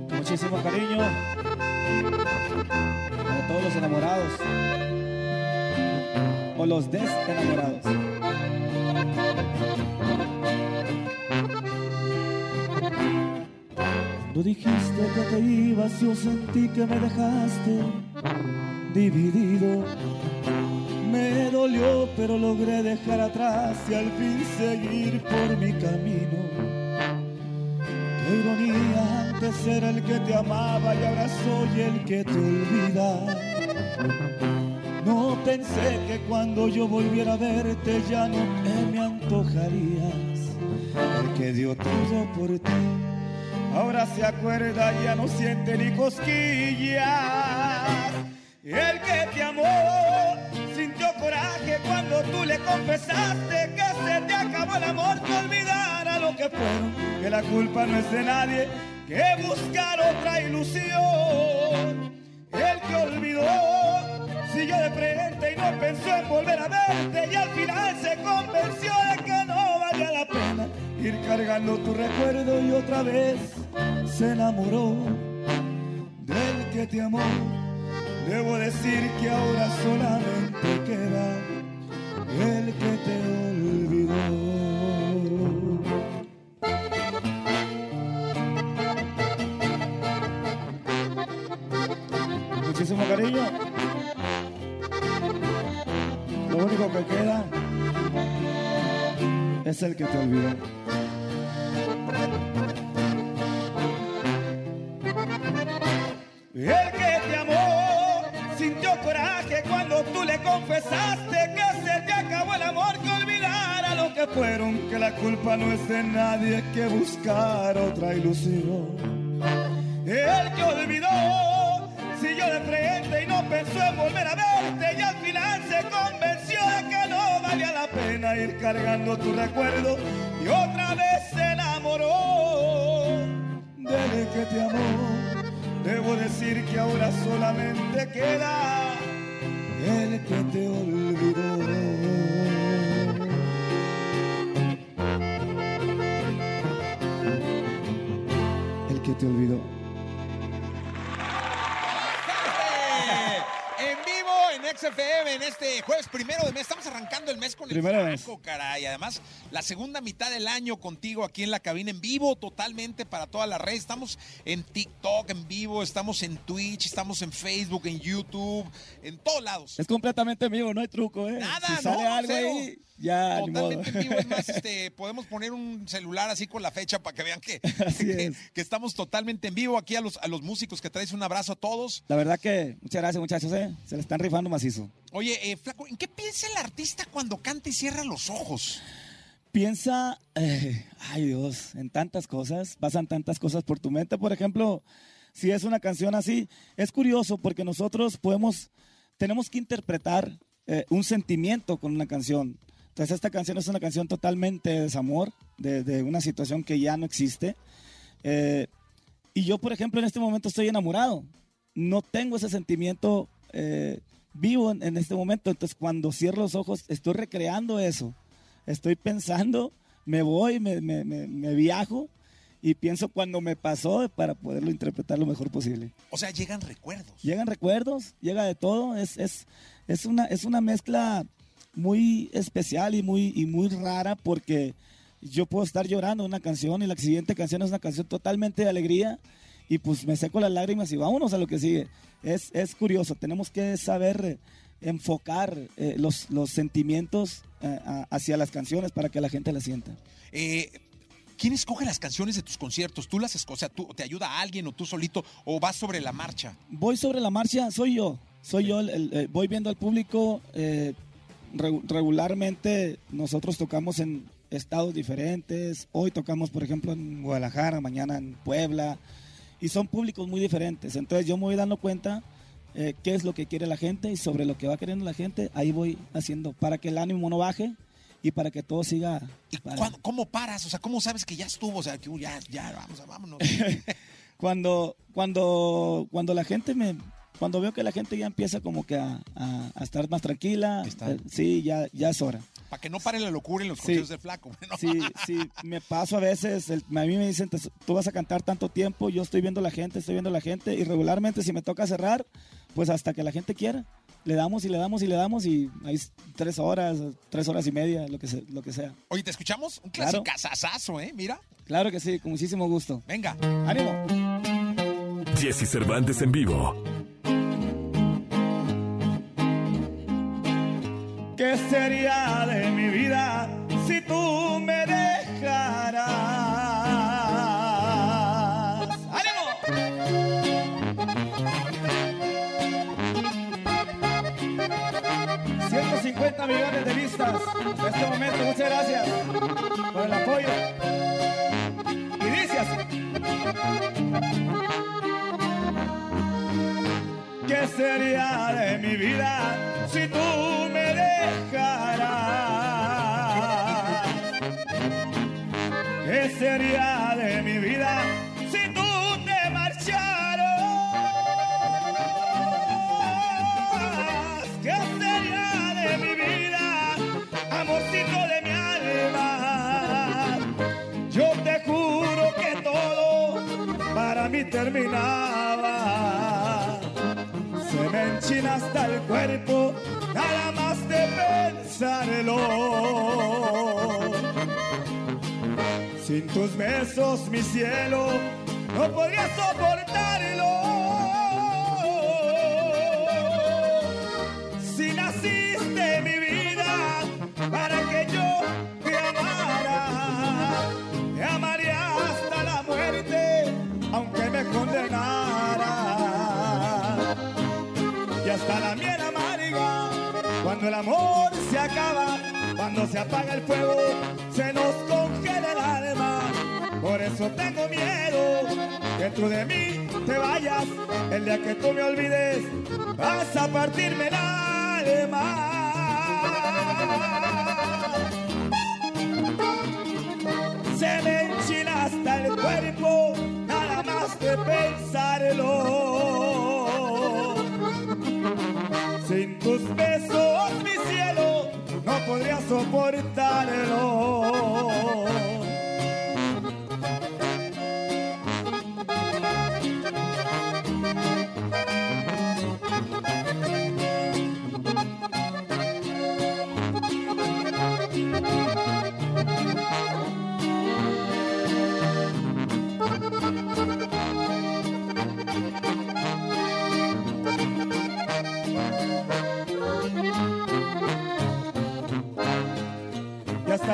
Speaker 10: Muchísimo cariño los enamorados o los desenamorados. Cuando dijiste que te ibas, yo sentí que me dejaste dividido. Me dolió, pero logré dejar atrás y al fin seguir por mi camino. Ironía, antes era el que te amaba y ahora soy el que te olvida. No pensé que cuando yo volviera a verte ya no te me antojarías. El que dio todo por ti, ahora se acuerda ya no siente ni cosquillas. El que te amó sintió coraje cuando tú le confesaste que se te acabó el amor, que olvidara lo que fueron, que la culpa no es de nadie, que buscar otra ilusión. El que olvidó siguió de frente y no pensó en volver a verte y al final se convenció de que no valía la pena ir cargando tu recuerdo y otra vez se enamoró del que te amó. Debo decir que ahora solamente queda el que te olvidó. Muchísimo cariño. Lo único que queda es el que te olvidó. El que te amó sintió coraje cuando tú le confesaste que se te acabó el amor, que olvidara lo que fueron, que la culpa no es de nadie, que buscar otra ilusión. El que olvidó y no pensó en volver a verte y al final se convenció de que no valía la pena ir cargando tu recuerdo y otra vez se enamoró del que te amó. Debo decir que ahora solamente queda el que te olvidó. El que te olvidó.
Speaker 4: XFM en este jueves primero de mes. Estamos arrancando el mes con el
Speaker 10: Primero.
Speaker 4: Franco, caray. Además, la segunda mitad del año contigo aquí en la cabina en vivo, totalmente para toda la red. Estamos en TikTok en vivo, estamos en Twitch, estamos en Facebook, en YouTube, en todos lados.
Speaker 10: Es completamente vivo, no hay truco, ¿eh?
Speaker 4: Nada,
Speaker 10: si sale
Speaker 4: no,
Speaker 10: algo
Speaker 4: cero.
Speaker 10: ahí, ya.
Speaker 4: Totalmente en vivo. Es más, [LAUGHS] este, podemos poner un celular así con la fecha para que vean que, [LAUGHS] que,
Speaker 10: es.
Speaker 4: que estamos totalmente en vivo. Aquí a los, a los músicos que traes un abrazo a todos.
Speaker 10: La verdad que muchas gracias, muchachos, ¿eh? Se le están rifando macizo.
Speaker 4: Oye, eh, Flaco, ¿en qué piensa el artista cuando canta y cierra los ojos?
Speaker 10: Piensa, eh, ay Dios, en tantas cosas, pasan tantas cosas por tu mente. Por ejemplo, si es una canción así, es curioso porque nosotros podemos, tenemos que interpretar eh, un sentimiento con una canción. Entonces esta canción es una canción totalmente de desamor, de, de una situación que ya no existe. Eh, y yo, por ejemplo, en este momento estoy enamorado. No tengo ese sentimiento eh, vivo en, en este momento. Entonces, cuando cierro los ojos, estoy recreando eso. Estoy pensando, me voy, me, me- me- me viajo y pienso cuando me pasó para poderlo interpretar lo mejor posible.
Speaker 4: O sea, llegan recuerdos.
Speaker 10: Llegan recuerdos, llega de todo. Es, es, es, una, es una mezcla muy especial y muy, y muy rara porque yo puedo estar llorando una canción y la siguiente canción es una canción totalmente de alegría y pues me seco las lágrimas y vámonos a lo que sigue. Es, es curioso, tenemos que saber eh, enfocar eh, los, los sentimientos eh, hacia las canciones para que la gente las sienta.
Speaker 4: Eh, ¿Quién escoge las canciones de tus conciertos? ¿Tú las escoges? O sea, ¿tú, ¿te ayuda alguien o tú solito o vas sobre la marcha?
Speaker 10: Voy sobre la marcha, soy yo. Soy yo, el- el- eh, voy viendo al público. eh, regu- regularmente nosotros tocamos en estados diferentes. Hoy tocamos, por ejemplo, en Guadalajara, mañana en Puebla. Y son públicos muy diferentes. Entonces yo me voy dando cuenta eh, qué es lo que quiere la gente y sobre lo que va queriendo la gente, ahí voy haciendo para que el ánimo no baje y para que todo siga.
Speaker 4: ¿Y
Speaker 10: para-
Speaker 4: cómo paras? O sea, ¿cómo sabes que ya estuvo? O sea, que uh, ya, ya, vamos, vámonos. [LAUGHS]
Speaker 10: cuando, cuando, cuando la gente me, cuando veo que la gente ya empieza como que a, a- a estar más tranquila, eh, sí, ya, ya es hora.
Speaker 4: Para que no pare la locura en los
Speaker 10: Sí.
Speaker 4: conciertos de Flaco. ¿no?
Speaker 10: Sí, sí, me paso a veces, el- a mí me dicen, "Te- tú vas a cantar tanto tiempo, yo estoy viendo la gente, estoy viendo la gente, y regularmente si me toca cerrar, pues hasta que la gente quiera, le damos y le damos y le damos, y hay tres horas, tres horas y media, lo que, se- lo que sea.
Speaker 4: Oye, ¿te escuchamos? Un
Speaker 10: Claro.
Speaker 4: clásico ¿eh? Mira.
Speaker 10: Claro que sí, con muchísimo gusto.
Speaker 4: Venga.
Speaker 10: ¡Ánimo!
Speaker 1: Jesse Cervantes en vivo.
Speaker 10: ¿Qué sería de mi vida si tú me dejaras? ¡Ánimo! 150 millones de vistas terminaba. Se me enchina hasta el cuerpo, nada más de pensarlo. Sin tus besos, mi cielo, no podría soportarlo. Cuando se apaga el fuego, se nos congela el alma. Por eso tengo miedo que tú de mí te vayas. El día que tú me olvides, vas a partirme el alma. Se me enchina hasta el cuerpo, nada más de pensarlo. Soportarlo.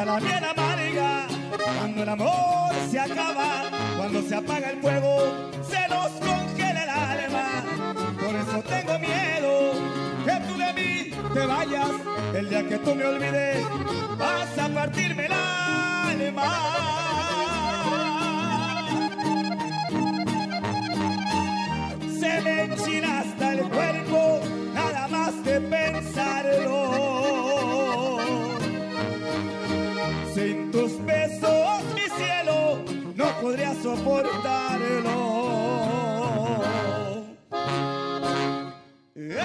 Speaker 10: La miel amarga. Cuando el amor se acaba, cuando se apaga el fuego, se nos congela el alma. Por eso tengo miedo que tú de mí te vayas. El día que tú me olvides, vas a partirme el alma. Se me enchina podría soportarlo. ¡Eh!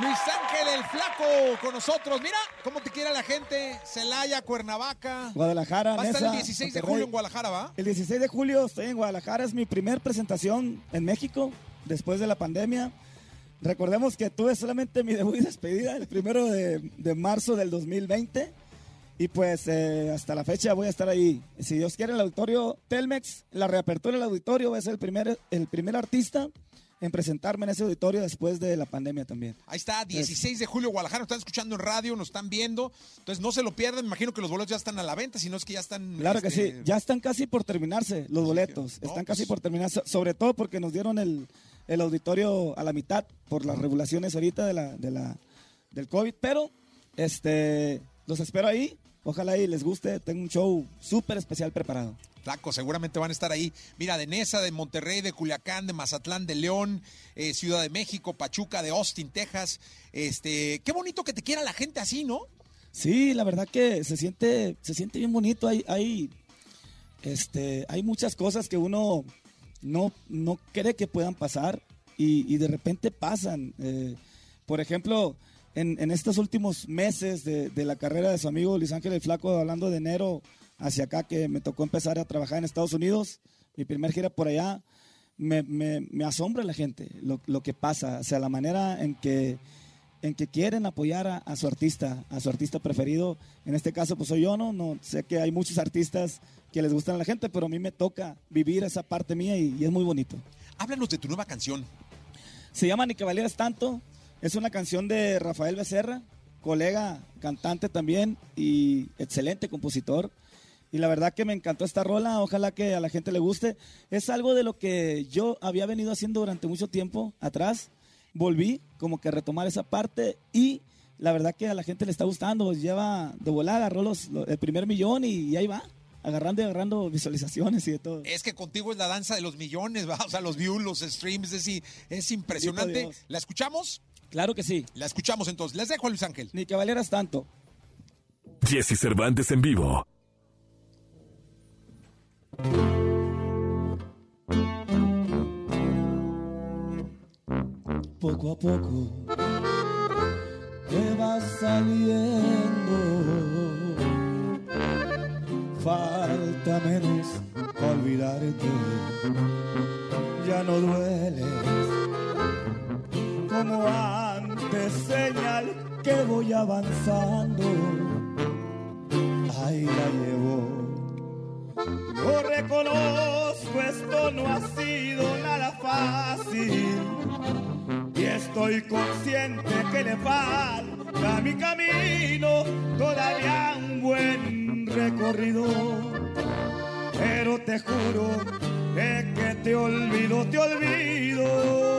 Speaker 11: Luis Ángel el Flaco con nosotros. Mira cómo te quiere la gente. Celaya, Cuernavaca.
Speaker 10: Guadalajara,
Speaker 11: Va a estar el
Speaker 10: Nesa,
Speaker 11: 16 de julio en Guadalajara, ¿va?
Speaker 10: El 16 de julio estoy en Guadalajara, es mi primer presentación en México después de la pandemia. Recordemos que tuve solamente mi debut y despedida el primero de, de marzo del 2020 y pues eh, hasta la fecha voy a estar ahí. Si Dios quiere, el auditorio Telmex, la reapertura del auditorio, voy a ser el primer, el primer artista en presentarme en ese auditorio después de la pandemia también.
Speaker 11: Ahí está, 16 de julio, Guadalajara. Nos están escuchando en radio, nos están viendo. Entonces no se lo pierdan. Me imagino que los boletos ya están a la venta, si no es que ya están.
Speaker 10: Claro que
Speaker 11: este,
Speaker 10: sí, ya están casi por terminarse los boletos,
Speaker 11: no,
Speaker 10: están
Speaker 11: pues-
Speaker 10: casi por terminarse, sobre todo porque nos dieron el, el auditorio a la mitad por las regulaciones ahorita de la, de la, del COVID, pero este, los espero ahí, ojalá y les guste, tengo un show súper especial preparado.
Speaker 11: Flaco, seguramente van a estar ahí. Mira, de Nesa, de Monterrey, de Culiacán, de Mazatlán, de León, eh, Ciudad de México, Pachuca, de Austin, Texas. Este, qué bonito que te quiera la gente así, ¿no?
Speaker 10: Sí, la verdad que se siente, se siente bien bonito. Hay, hay, este, hay muchas cosas que uno no, no cree que puedan pasar y, y de repente pasan. Eh, por ejemplo, en, en estos últimos meses de, de la carrera de su amigo Luis Ángel el Flaco, hablando de enero hacia acá, que me tocó empezar a trabajar en Estados Unidos, mi primer gira por allá, me, me- me asombra la gente, lo, lo que pasa, o sea, la manera en que en que quieren apoyar a, a su artista, a su artista preferido. En este caso, pues soy yo, ¿no? no sé que hay muchos artistas que les gustan a la gente, pero a mí me toca vivir esa parte mía y, y es muy bonito.
Speaker 11: Háblanos de tu nueva canción.
Speaker 10: Se llama Ni que valieras tanto. Es una canción de Rafael Becerra, colega, cantante también y excelente compositor. Y la verdad que me encantó esta rola, ojalá que a la gente le guste. Es algo de lo que yo había venido haciendo durante mucho tiempo atrás. Volví como que a retomar esa parte y la verdad que a la gente le está gustando. Lleva de volada, agarró los, lo- el primer millón y, y ahí va, agarrando y agarrando visualizaciones y de todo.
Speaker 11: Es que contigo es la danza de los millones, ¿va? O sea, los views, los streams, es, impresionante. ¿La escuchamos?
Speaker 10: Claro que sí.
Speaker 11: La escuchamos entonces. Les dejo a Luis Ángel.
Speaker 10: Ni que valieras tanto.
Speaker 1: Jesse Cervantes en vivo.
Speaker 10: poco a poco te vas saliendo. falta menos olvidarte. Ya no dueles como antes, señal que voy avanzando. Ahí la llevo. Lo reconozco, esto no ha sido nada fácil. Y estoy consciente que le falta a mi camino todavía un buen recorrido. Pero te juro que, que te olvido, te olvido.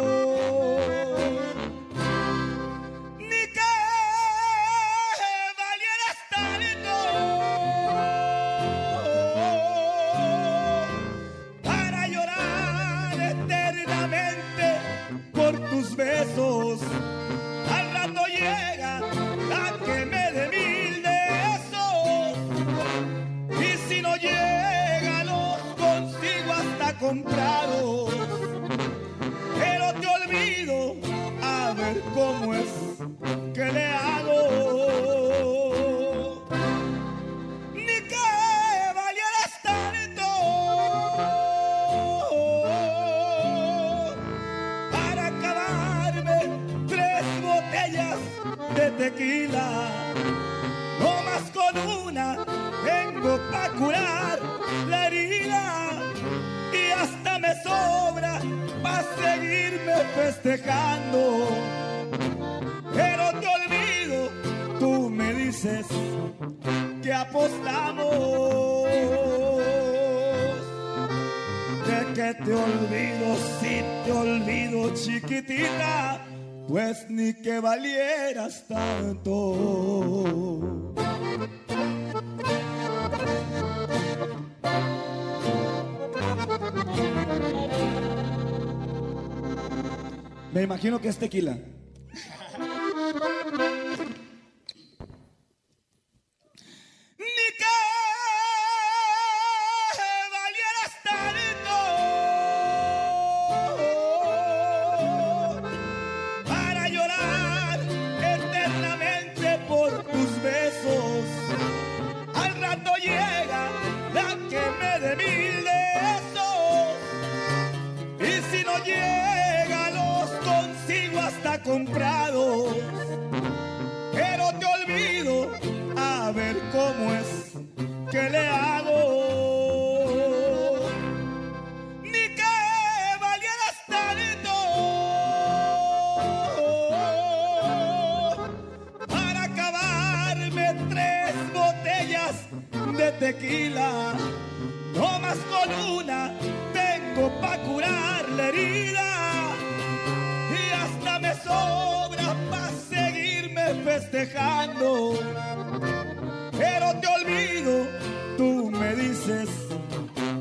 Speaker 10: Pero te olvido, a ver cómo es que le hago. Ni que valieras tanto para acabarme tres botellas de tequila. No más con una tengo para curar festejando. Pero te olvido, tú me dices que apostamos de que te olvido, si te olvido chiquitita, pues ni que valieras tanto. Me imagino que es tequila.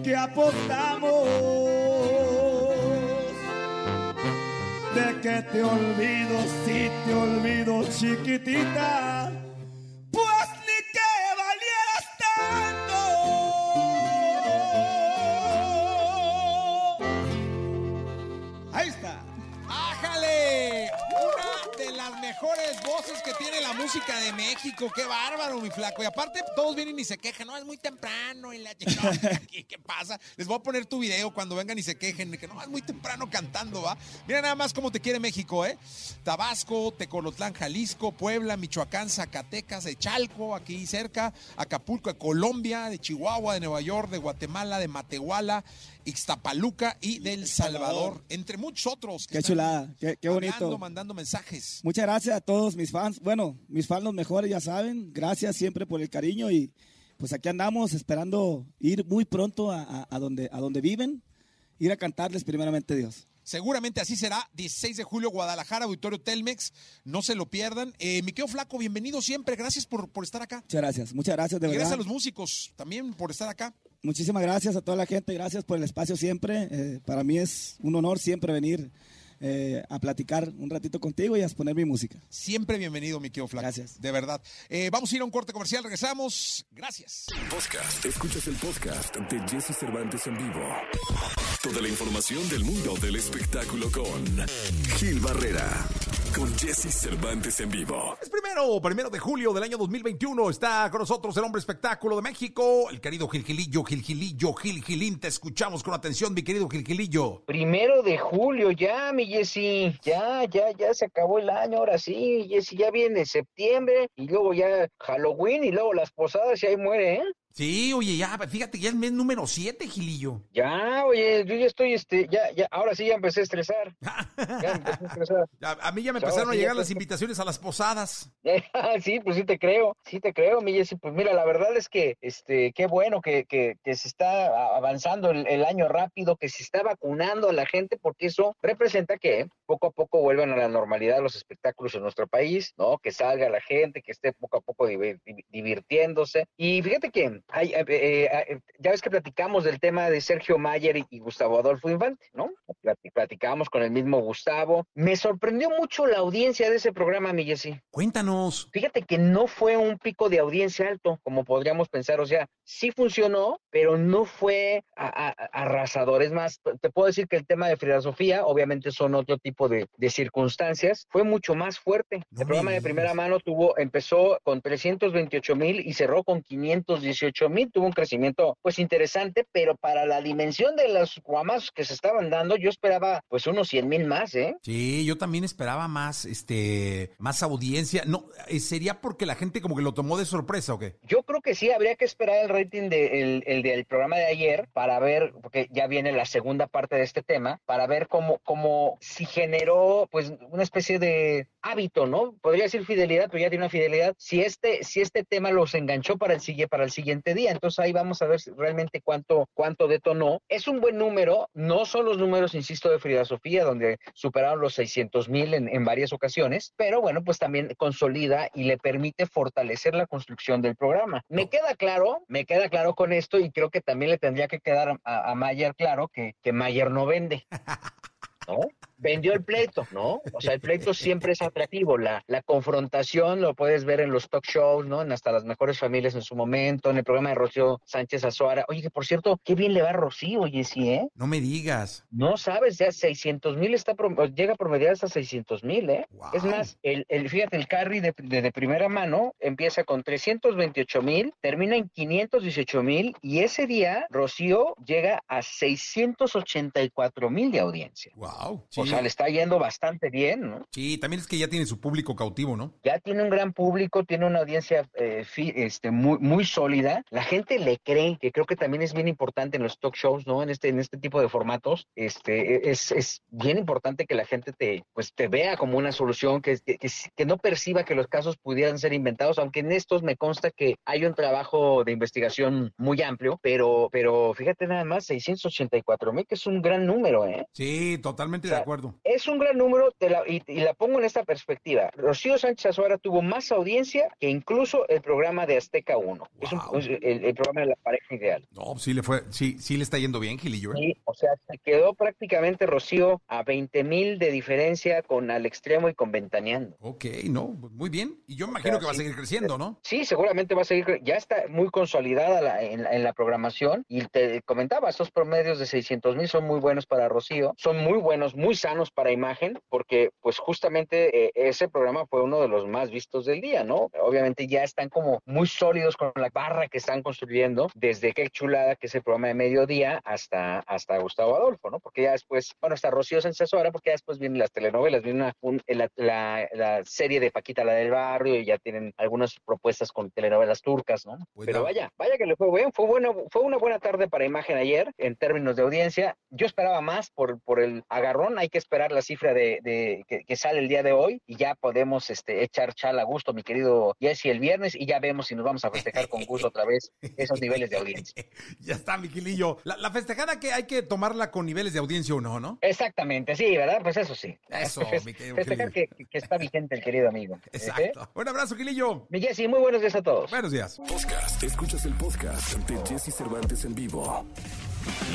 Speaker 10: Que apostamos. De que te olvido, si te olvido, chiquitita.
Speaker 4: Música de México. ¡Qué bárbaro, mi flaco! Y aparte, todos vienen y se quejan. No, es muy temprano. Y la... [LAUGHS] [LAUGHS] ¿Qué, qué pasa? Les voy a poner tu video cuando vengan y se quejen. Que no, es muy temprano cantando, ¿va? Mira nada más cómo te quiere México, ¿eh? Tabasco, Tecolotlán, Jalisco, Puebla, Michoacán, Zacatecas, de Chalco, aquí cerca, Acapulco, de Colombia, de Chihuahua, de Nueva York, de Guatemala, de Matehuala, Ixtapaluca y del Salvador, entre muchos otros. que
Speaker 10: Qué
Speaker 4: están
Speaker 10: chulada, qué, qué bonito.
Speaker 4: hablando, mandando mensajes.
Speaker 10: Muchas gracias a todos mis fans. Bueno, mis fans los mejores, ya saben. Gracias siempre por el cariño y pues aquí andamos esperando ir muy pronto a, a- a donde, a donde viven, ir a cantarles primeramente Dios.
Speaker 4: Seguramente así será. 16 de julio, Guadalajara, Auditorio Telmex. No se lo pierdan. Eh, mi querido Flaco, bienvenido siempre. Gracias por, por estar acá.
Speaker 10: Muchas gracias, muchas gracias de
Speaker 4: Y gracias
Speaker 10: verdad.
Speaker 4: a los músicos también por estar acá.
Speaker 10: Muchísimas gracias a toda la gente, gracias por el espacio siempre. Eh, para mí es un honor siempre venir eh, a platicar un ratito contigo y a exponer mi música.
Speaker 4: Siempre bienvenido, mi querido Flaco.
Speaker 10: Gracias.
Speaker 4: De verdad. Eh, vamos a ir a un corte comercial. Regresamos. Gracias.
Speaker 1: Podcast. Escuchas el podcast de Jesse Cervantes en vivo. Toda la información del mundo del espectáculo con Gil Barrera, con Jesse Cervantes en vivo.
Speaker 12: Es primero, primero de julio del año 2021. Está con nosotros el hombre espectáculo de México, el querido Gilgilillo, Gilgilillo, Gilgilín. Te escuchamos con atención, mi querido Gilgilillo.
Speaker 5: Primero de julio, ya, mi Jessy. Ya, ya, ya se acabó el año, ahora sí, Jessy. Ya viene septiembre y luego ya Halloween y luego las posadas y ahí muere, ¿eh?
Speaker 12: Sí, oye, ya, fíjate, ya es mes número 7, Gilillo.
Speaker 5: Ya, oye, yo ya estoy, este, ya, ya, ahora sí ya empecé a estresar. [LAUGHS] Ya empecé a estresar.
Speaker 12: A, a mí ya me empezaron a llegar las invitaciones a las posadas. [LAUGHS]
Speaker 5: sí, pues sí te creo, sí te creo, mi Jessy. Pues mira, la verdad es que, este, qué bueno que, que, que se está avanzando el, el año rápido, que se está vacunando a la gente, porque eso representa que poco a poco vuelvan a la normalidad los espectáculos en nuestro país, ¿no? Que salga la gente, que esté poco a poco divi- divi- divirtiéndose. Y fíjate que hay, eh, eh, eh, ya ves que platicamos del tema de Sergio Mayer y, y Gustavo Adolfo Infante, ¿no? Plati- Platicamos con el mismo Gustavo. Me sorprendió mucho la audiencia de ese programa, mi Jessy.
Speaker 12: Cuéntanos.
Speaker 5: Fíjate que no fue un pico de audiencia alto, como podríamos pensar. O sea, sí funcionó, pero no fue a- a- arrasador. Es más, te puedo decir que el tema de Frida Sofía, obviamente son otro tipo de, de circunstancias, fue mucho más fuerte.
Speaker 12: No
Speaker 5: el programa de primera mano tuvo, empezó con 328 mil y cerró con 518 mil. Tuvo un crecimiento, pues interesante, pero para la dimensión de los guamazos que se estaban dando, yo esperaba, pues unos 100 mil más, ¿eh?
Speaker 12: Sí, yo también esperaba más, este, más audiencia. No, eh, sería porque la gente como que lo tomó de sorpresa o qué.
Speaker 5: Yo creo que sí, habría que esperar el rating de, el, el del programa de ayer para ver, porque ya viene la segunda parte de este tema, para ver cómo, cómo si generó pues una especie de hábito, ¿no? Podría decir fidelidad, pero ya tiene una fidelidad. Si este, si este tema los enganchó para el, para el siguiente día, entonces ahí vamos a ver realmente cuánto, cuánto detonó. Es un buen número, no son los números, insisto, de Frida Sofía, donde superaron los 600 mil en, en varias ocasiones, pero bueno, pues también consolida y le permite fortalecer la construcción del programa. Me queda claro, me queda claro con esto y creo que también le tendría que quedar a, a Mayer claro que, que Mayer no vende. ¿No? Vendió el pleito, ¿no? O sea, el pleito siempre es atractivo. La, la confrontación lo puedes ver en los talk shows, ¿no? En hasta las mejores familias en su momento, en el programa de Rocío Sánchez Azuara. Oye, que por cierto, qué bien le va a Rocío, oye, sí, ¿eh?
Speaker 12: No me digas.
Speaker 5: No sabes, ya 600 mil está llega a promediar hasta 600 mil, ¿eh?
Speaker 12: Wow.
Speaker 5: Es más, el, el, fíjate, el carry de, de, de primera mano empieza con 328 mil, termina en 518 mil y ese día Rocío llega a 684 mil de audiencia.
Speaker 12: Wow.
Speaker 5: O sea, le está yendo bastante bien, ¿no?
Speaker 12: Sí, también es que ya tiene su público cautivo, ¿no?
Speaker 5: Ya tiene un gran público, tiene una audiencia eh, fi- este, muy, muy sólida. La gente le cree, que creo que también es bien importante en los talk shows, ¿no? En este, en este tipo de formatos, este, es, es bien importante que la gente te, pues, te vea como una solución, que, que, que, no perciba que los casos pudieran ser inventados, aunque en estos me consta que hay un trabajo de investigación muy amplio, pero, pero fíjate nada más, 684 mil, que es un gran número, ¿eh?
Speaker 12: Sí, totalmente
Speaker 5: O sea,
Speaker 12: de acuerdo.
Speaker 5: Es un gran número te la- y, y la pongo en esta perspectiva. Rocío Sánchez Azuara tuvo más audiencia que incluso el programa de Azteca 1. Es, un-
Speaker 12: Wow.
Speaker 5: es el, el programa de la pareja ideal.
Speaker 12: No, sí le fue, sí, sí le está yendo bien, Gilillo. ¿eh?
Speaker 5: Sí, o sea, se quedó prácticamente Rocío a 20 mil de diferencia con Al Extremo y con Ventaneando.
Speaker 12: Ok, no, pues muy bien. Y yo imagino
Speaker 5: sea,
Speaker 12: que va a
Speaker 5: sí.
Speaker 12: seguir creciendo, ¿no?
Speaker 5: Sí, seguramente va a seguir, ya está muy consolidada la- en, la- en la programación y te comentaba, estos promedios de 600 mil son muy buenos para Rocío, son muy buenos, muy sanos para imagen, porque pues justamente eh, ese programa fue uno de los más vistos del día, ¿no? Obviamente ya están como muy sólidos con la barra que están construyendo, desde Qué Chulada, que es el programa de mediodía, hasta, hasta Gustavo Adolfo, ¿no? Porque ya después, bueno, hasta Rocío Sánchez Azuara, porque ya después vienen las telenovelas, viene una, un- la, la- la serie de Paquita la del barrio y ya tienen algunas propuestas con telenovelas turcas, ¿no?
Speaker 12: Pues
Speaker 5: Pero vaya, vaya que le fue bien, fue buena, fue una buena tarde para imagen ayer en términos de audiencia. Yo esperaba más por, por el agarrón, hay que esperar la cifra de, de- que, que sale el día de hoy y ya podemos este, echar chal a gusto, mi querido Jesse, el viernes y ya vemos si nos vamos a festejar con gusto otra vez esos niveles de audiencia. [LAUGHS]
Speaker 12: ya está, mi Gilillo. La, la festejada que hay que tomarla con niveles de audiencia o no, ¿no?
Speaker 5: Exactamente, sí, ¿verdad? Pues eso sí.
Speaker 12: Eso, [LAUGHS]
Speaker 5: Fes-
Speaker 12: mi querido
Speaker 5: Festejar que, que está vigente el querido amigo. [LAUGHS] ¿Eh?
Speaker 12: Exacto. Un abrazo, Gilillo.
Speaker 5: Mi Jesse, muy buenos días a todos.
Speaker 12: Buenos días.
Speaker 1: Podcast. Escuchas el podcast de Jesse Cervantes en vivo.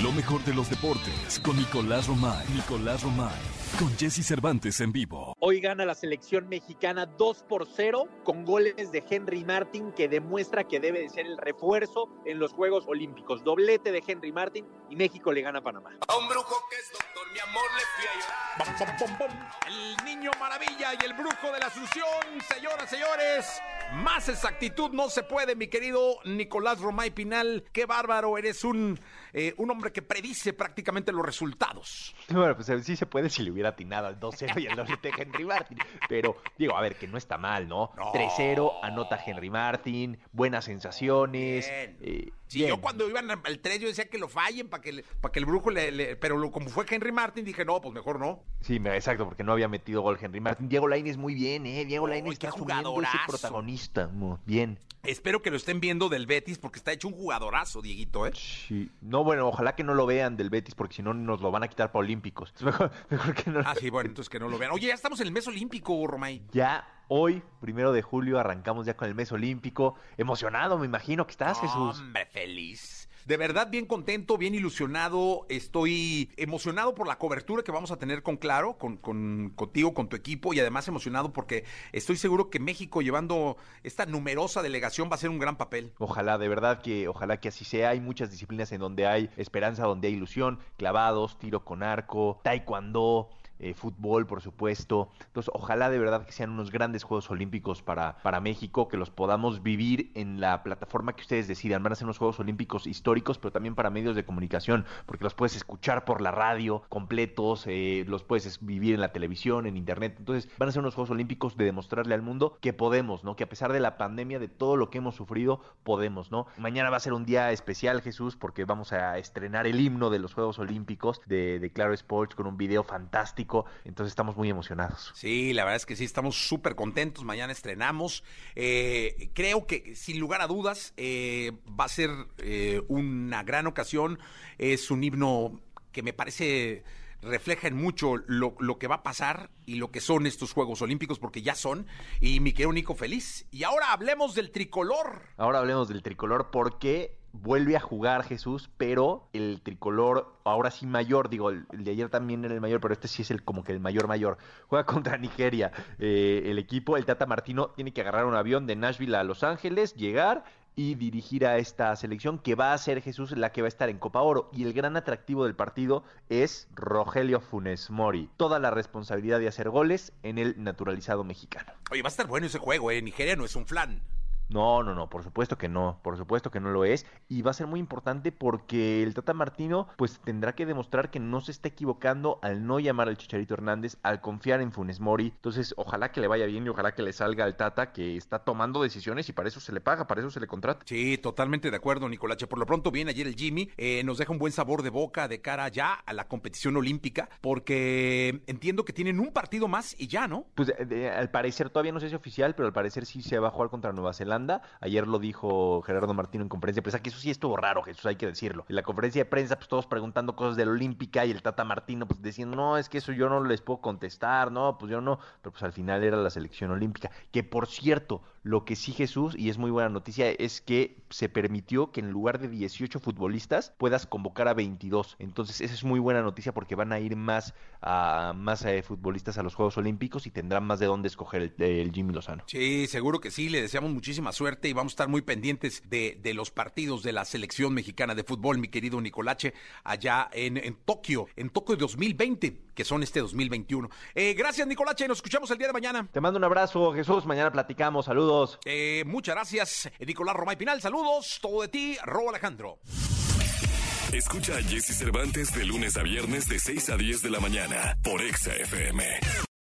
Speaker 1: Lo mejor de los deportes con Nicolás Romay. Nicolás Romay. Con Jesse Cervantes en vivo.
Speaker 6: Hoy gana la selección mexicana 2 por 0 con goles de Henry Martin que demuestra que debe de ser el refuerzo en los Juegos Olímpicos. Doblete de Henry Martin y México le gana a Panamá.
Speaker 13: A un brujo que es doctor
Speaker 4: mi amor le fui a llorar. Bom, bom, bom, bom. El niño maravilla y el brujo de la Asunción, señoras, señores. Más exactitud no se puede, mi querido Nicolás Romay Pinal. Qué bárbaro, eres un, eh, un hombre que predice prácticamente los resultados.
Speaker 13: Bueno, pues sí se puede si le hubiera atinado al 2-0 y al doblete Henry Martin. Pero digo, a ver, que no está mal, ¿no?
Speaker 4: No.
Speaker 13: 3-0, anota Henry Martin, buenas sensaciones.
Speaker 4: Bien.
Speaker 13: eh,
Speaker 4: Sí,
Speaker 13: bien.
Speaker 4: yo cuando iban al 3 yo decía que lo fallen para que, le- que el brujo le... le- pero lo- como fue Henry Martin dije, no, pues mejor no.
Speaker 13: Sí, exacto, porque no había metido gol Henry Martin. Diego Lainez muy bien, ¿eh? Diego Lainez
Speaker 4: qué
Speaker 13: está asumiendo ese protagonista. Muy bien.
Speaker 4: Espero que lo estén viendo del Betis porque está hecho un jugadorazo, Dieguito, ¿eh?
Speaker 13: Sí. No, bueno, ojalá que no lo vean del Betis, porque si no nos lo van a quitar para Olímpicos. Es [LAUGHS] mejor, mejor que no.
Speaker 4: Ah, sí, bueno, entonces que no lo vean. Oye, ya estamos en el mes olímpico, Romay.
Speaker 13: Ya hoy, primero de julio, arrancamos ya con el mes olímpico. Emocionado, me imagino que estás, Jesús.
Speaker 4: Hombre, feliz. De verdad, bien contento, bien ilusionado. Estoy emocionado por la cobertura que vamos a tener con Claro, con, con- contigo, con tu equipo, y además emocionado porque estoy seguro que México llevando esta numerosa delegación va a ser un gran papel.
Speaker 13: Ojalá, de verdad que ojalá que así sea. Hay muchas disciplinas en donde hay esperanza, donde hay ilusión, clavados, tiro con arco, taekwondo, eh, fútbol, por supuesto. Entonces, ojalá de verdad que sean unos grandes Juegos Olímpicos para, para México, que los podamos vivir en la plataforma que ustedes decidan. Van a ser unos Juegos Olímpicos históricos, pero también para medios de comunicación, porque los puedes escuchar por la radio completos, eh, los puedes es- vivir en la televisión, en internet. Entonces, van a ser unos Juegos Olímpicos de demostrarle al mundo que podemos, ¿no? Que a pesar de la pandemia, de todo lo que hemos sufrido, podemos, ¿no? Mañana va a ser un día especial, Jesús, porque vamos a estrenar el himno de los Juegos Olímpicos de Claro Sports con un video fantástico. Entonces, estamos muy emocionados.
Speaker 4: Sí, la verdad es que sí, estamos súper contentos. Mañana estrenamos. Eh, creo que, sin lugar a dudas, eh, va a ser eh, una gran ocasión. Es un himno que me parece refleja en mucho lo, lo que va a pasar y lo que son estos Juegos Olímpicos, porque ya son. Y mi querido Nico, feliz. Y ahora hablemos del tricolor.
Speaker 13: Ahora hablemos del tricolor porque vuelve a jugar Jesús, pero el tricolor ahora sí mayor, digo, el, de ayer también era el mayor, pero este sí es el como que el mayor mayor. Juega [LAUGHS] contra Nigeria. Eh, el equipo, el Tata Martino, tiene que agarrar un avión de Nashville a Los Ángeles, llegar y dirigir a esta selección que va a ser Jesús la que va a estar en Copa Oro. Y el gran atractivo del partido es Rogelio Funes Mori. Toda la responsabilidad de hacer goles en el naturalizado mexicano.
Speaker 4: Oye, va a estar bueno ese juego, ¿eh? Nigeria no es un flan.
Speaker 13: No, no, no, por supuesto que no, por supuesto que no lo es y va a ser muy importante porque el Tata Martino pues tendrá que demostrar que no se está equivocando al no llamar al Chicharito Hernández, al confiar en Funes Mori, entonces ojalá que le vaya bien y ojalá que le salga al Tata que está tomando decisiones y para eso se le paga, para eso se le contrata.
Speaker 4: Sí, totalmente de acuerdo, Nicolache. Por lo pronto, bien ayer el Jimmy eh, nos deja un buen sabor de boca de cara ya a la competición olímpica, porque entiendo que tienen un partido más y ya, ¿no?
Speaker 13: Pues eh, de- al parecer, todavía no sé si es oficial, pero al parecer sí se va a jugar contra Nueva Zelanda. Ayer lo dijo Gerardo Martino en conferencia de prensa, que eso sí estuvo raro, Jesús, hay que decirlo. En la conferencia de prensa, pues todos preguntando cosas de la Olímpica y el Tata Martino, pues diciendo, no, es que eso yo no les puedo contestar, no, pues yo no. Pero pues al final era la selección olímpica. Que por cierto, lo que sí, Jesús, y es muy buena noticia, es que se permitió que en lugar de 18 futbolistas puedas convocar a 22. Entonces, esa es muy buena noticia porque van a ir más, a, más eh, futbolistas a los Juegos Olímpicos y tendrán más de dónde escoger el, Jimmy Lozano.
Speaker 4: Sí, seguro que sí. Le deseamos muchísima suerte y vamos a estar muy pendientes de, de los partidos de la selección mexicana de fútbol, mi querido Nicolache, allá en, en Tokio, en Tokio 2020, que son este 2021. Eh, gracias, Nicolache. Nos escuchamos el día de mañana.
Speaker 13: Te mando un abrazo, Jesús. Mañana platicamos. Saludos.
Speaker 4: Eh, muchas gracias, Nicolás Romay Pinal. Saludos. Todo de ti, Robo Alejandro.
Speaker 1: Escucha a Jesse Cervantes de lunes a viernes de 6 a 10 de la mañana por Exa FM.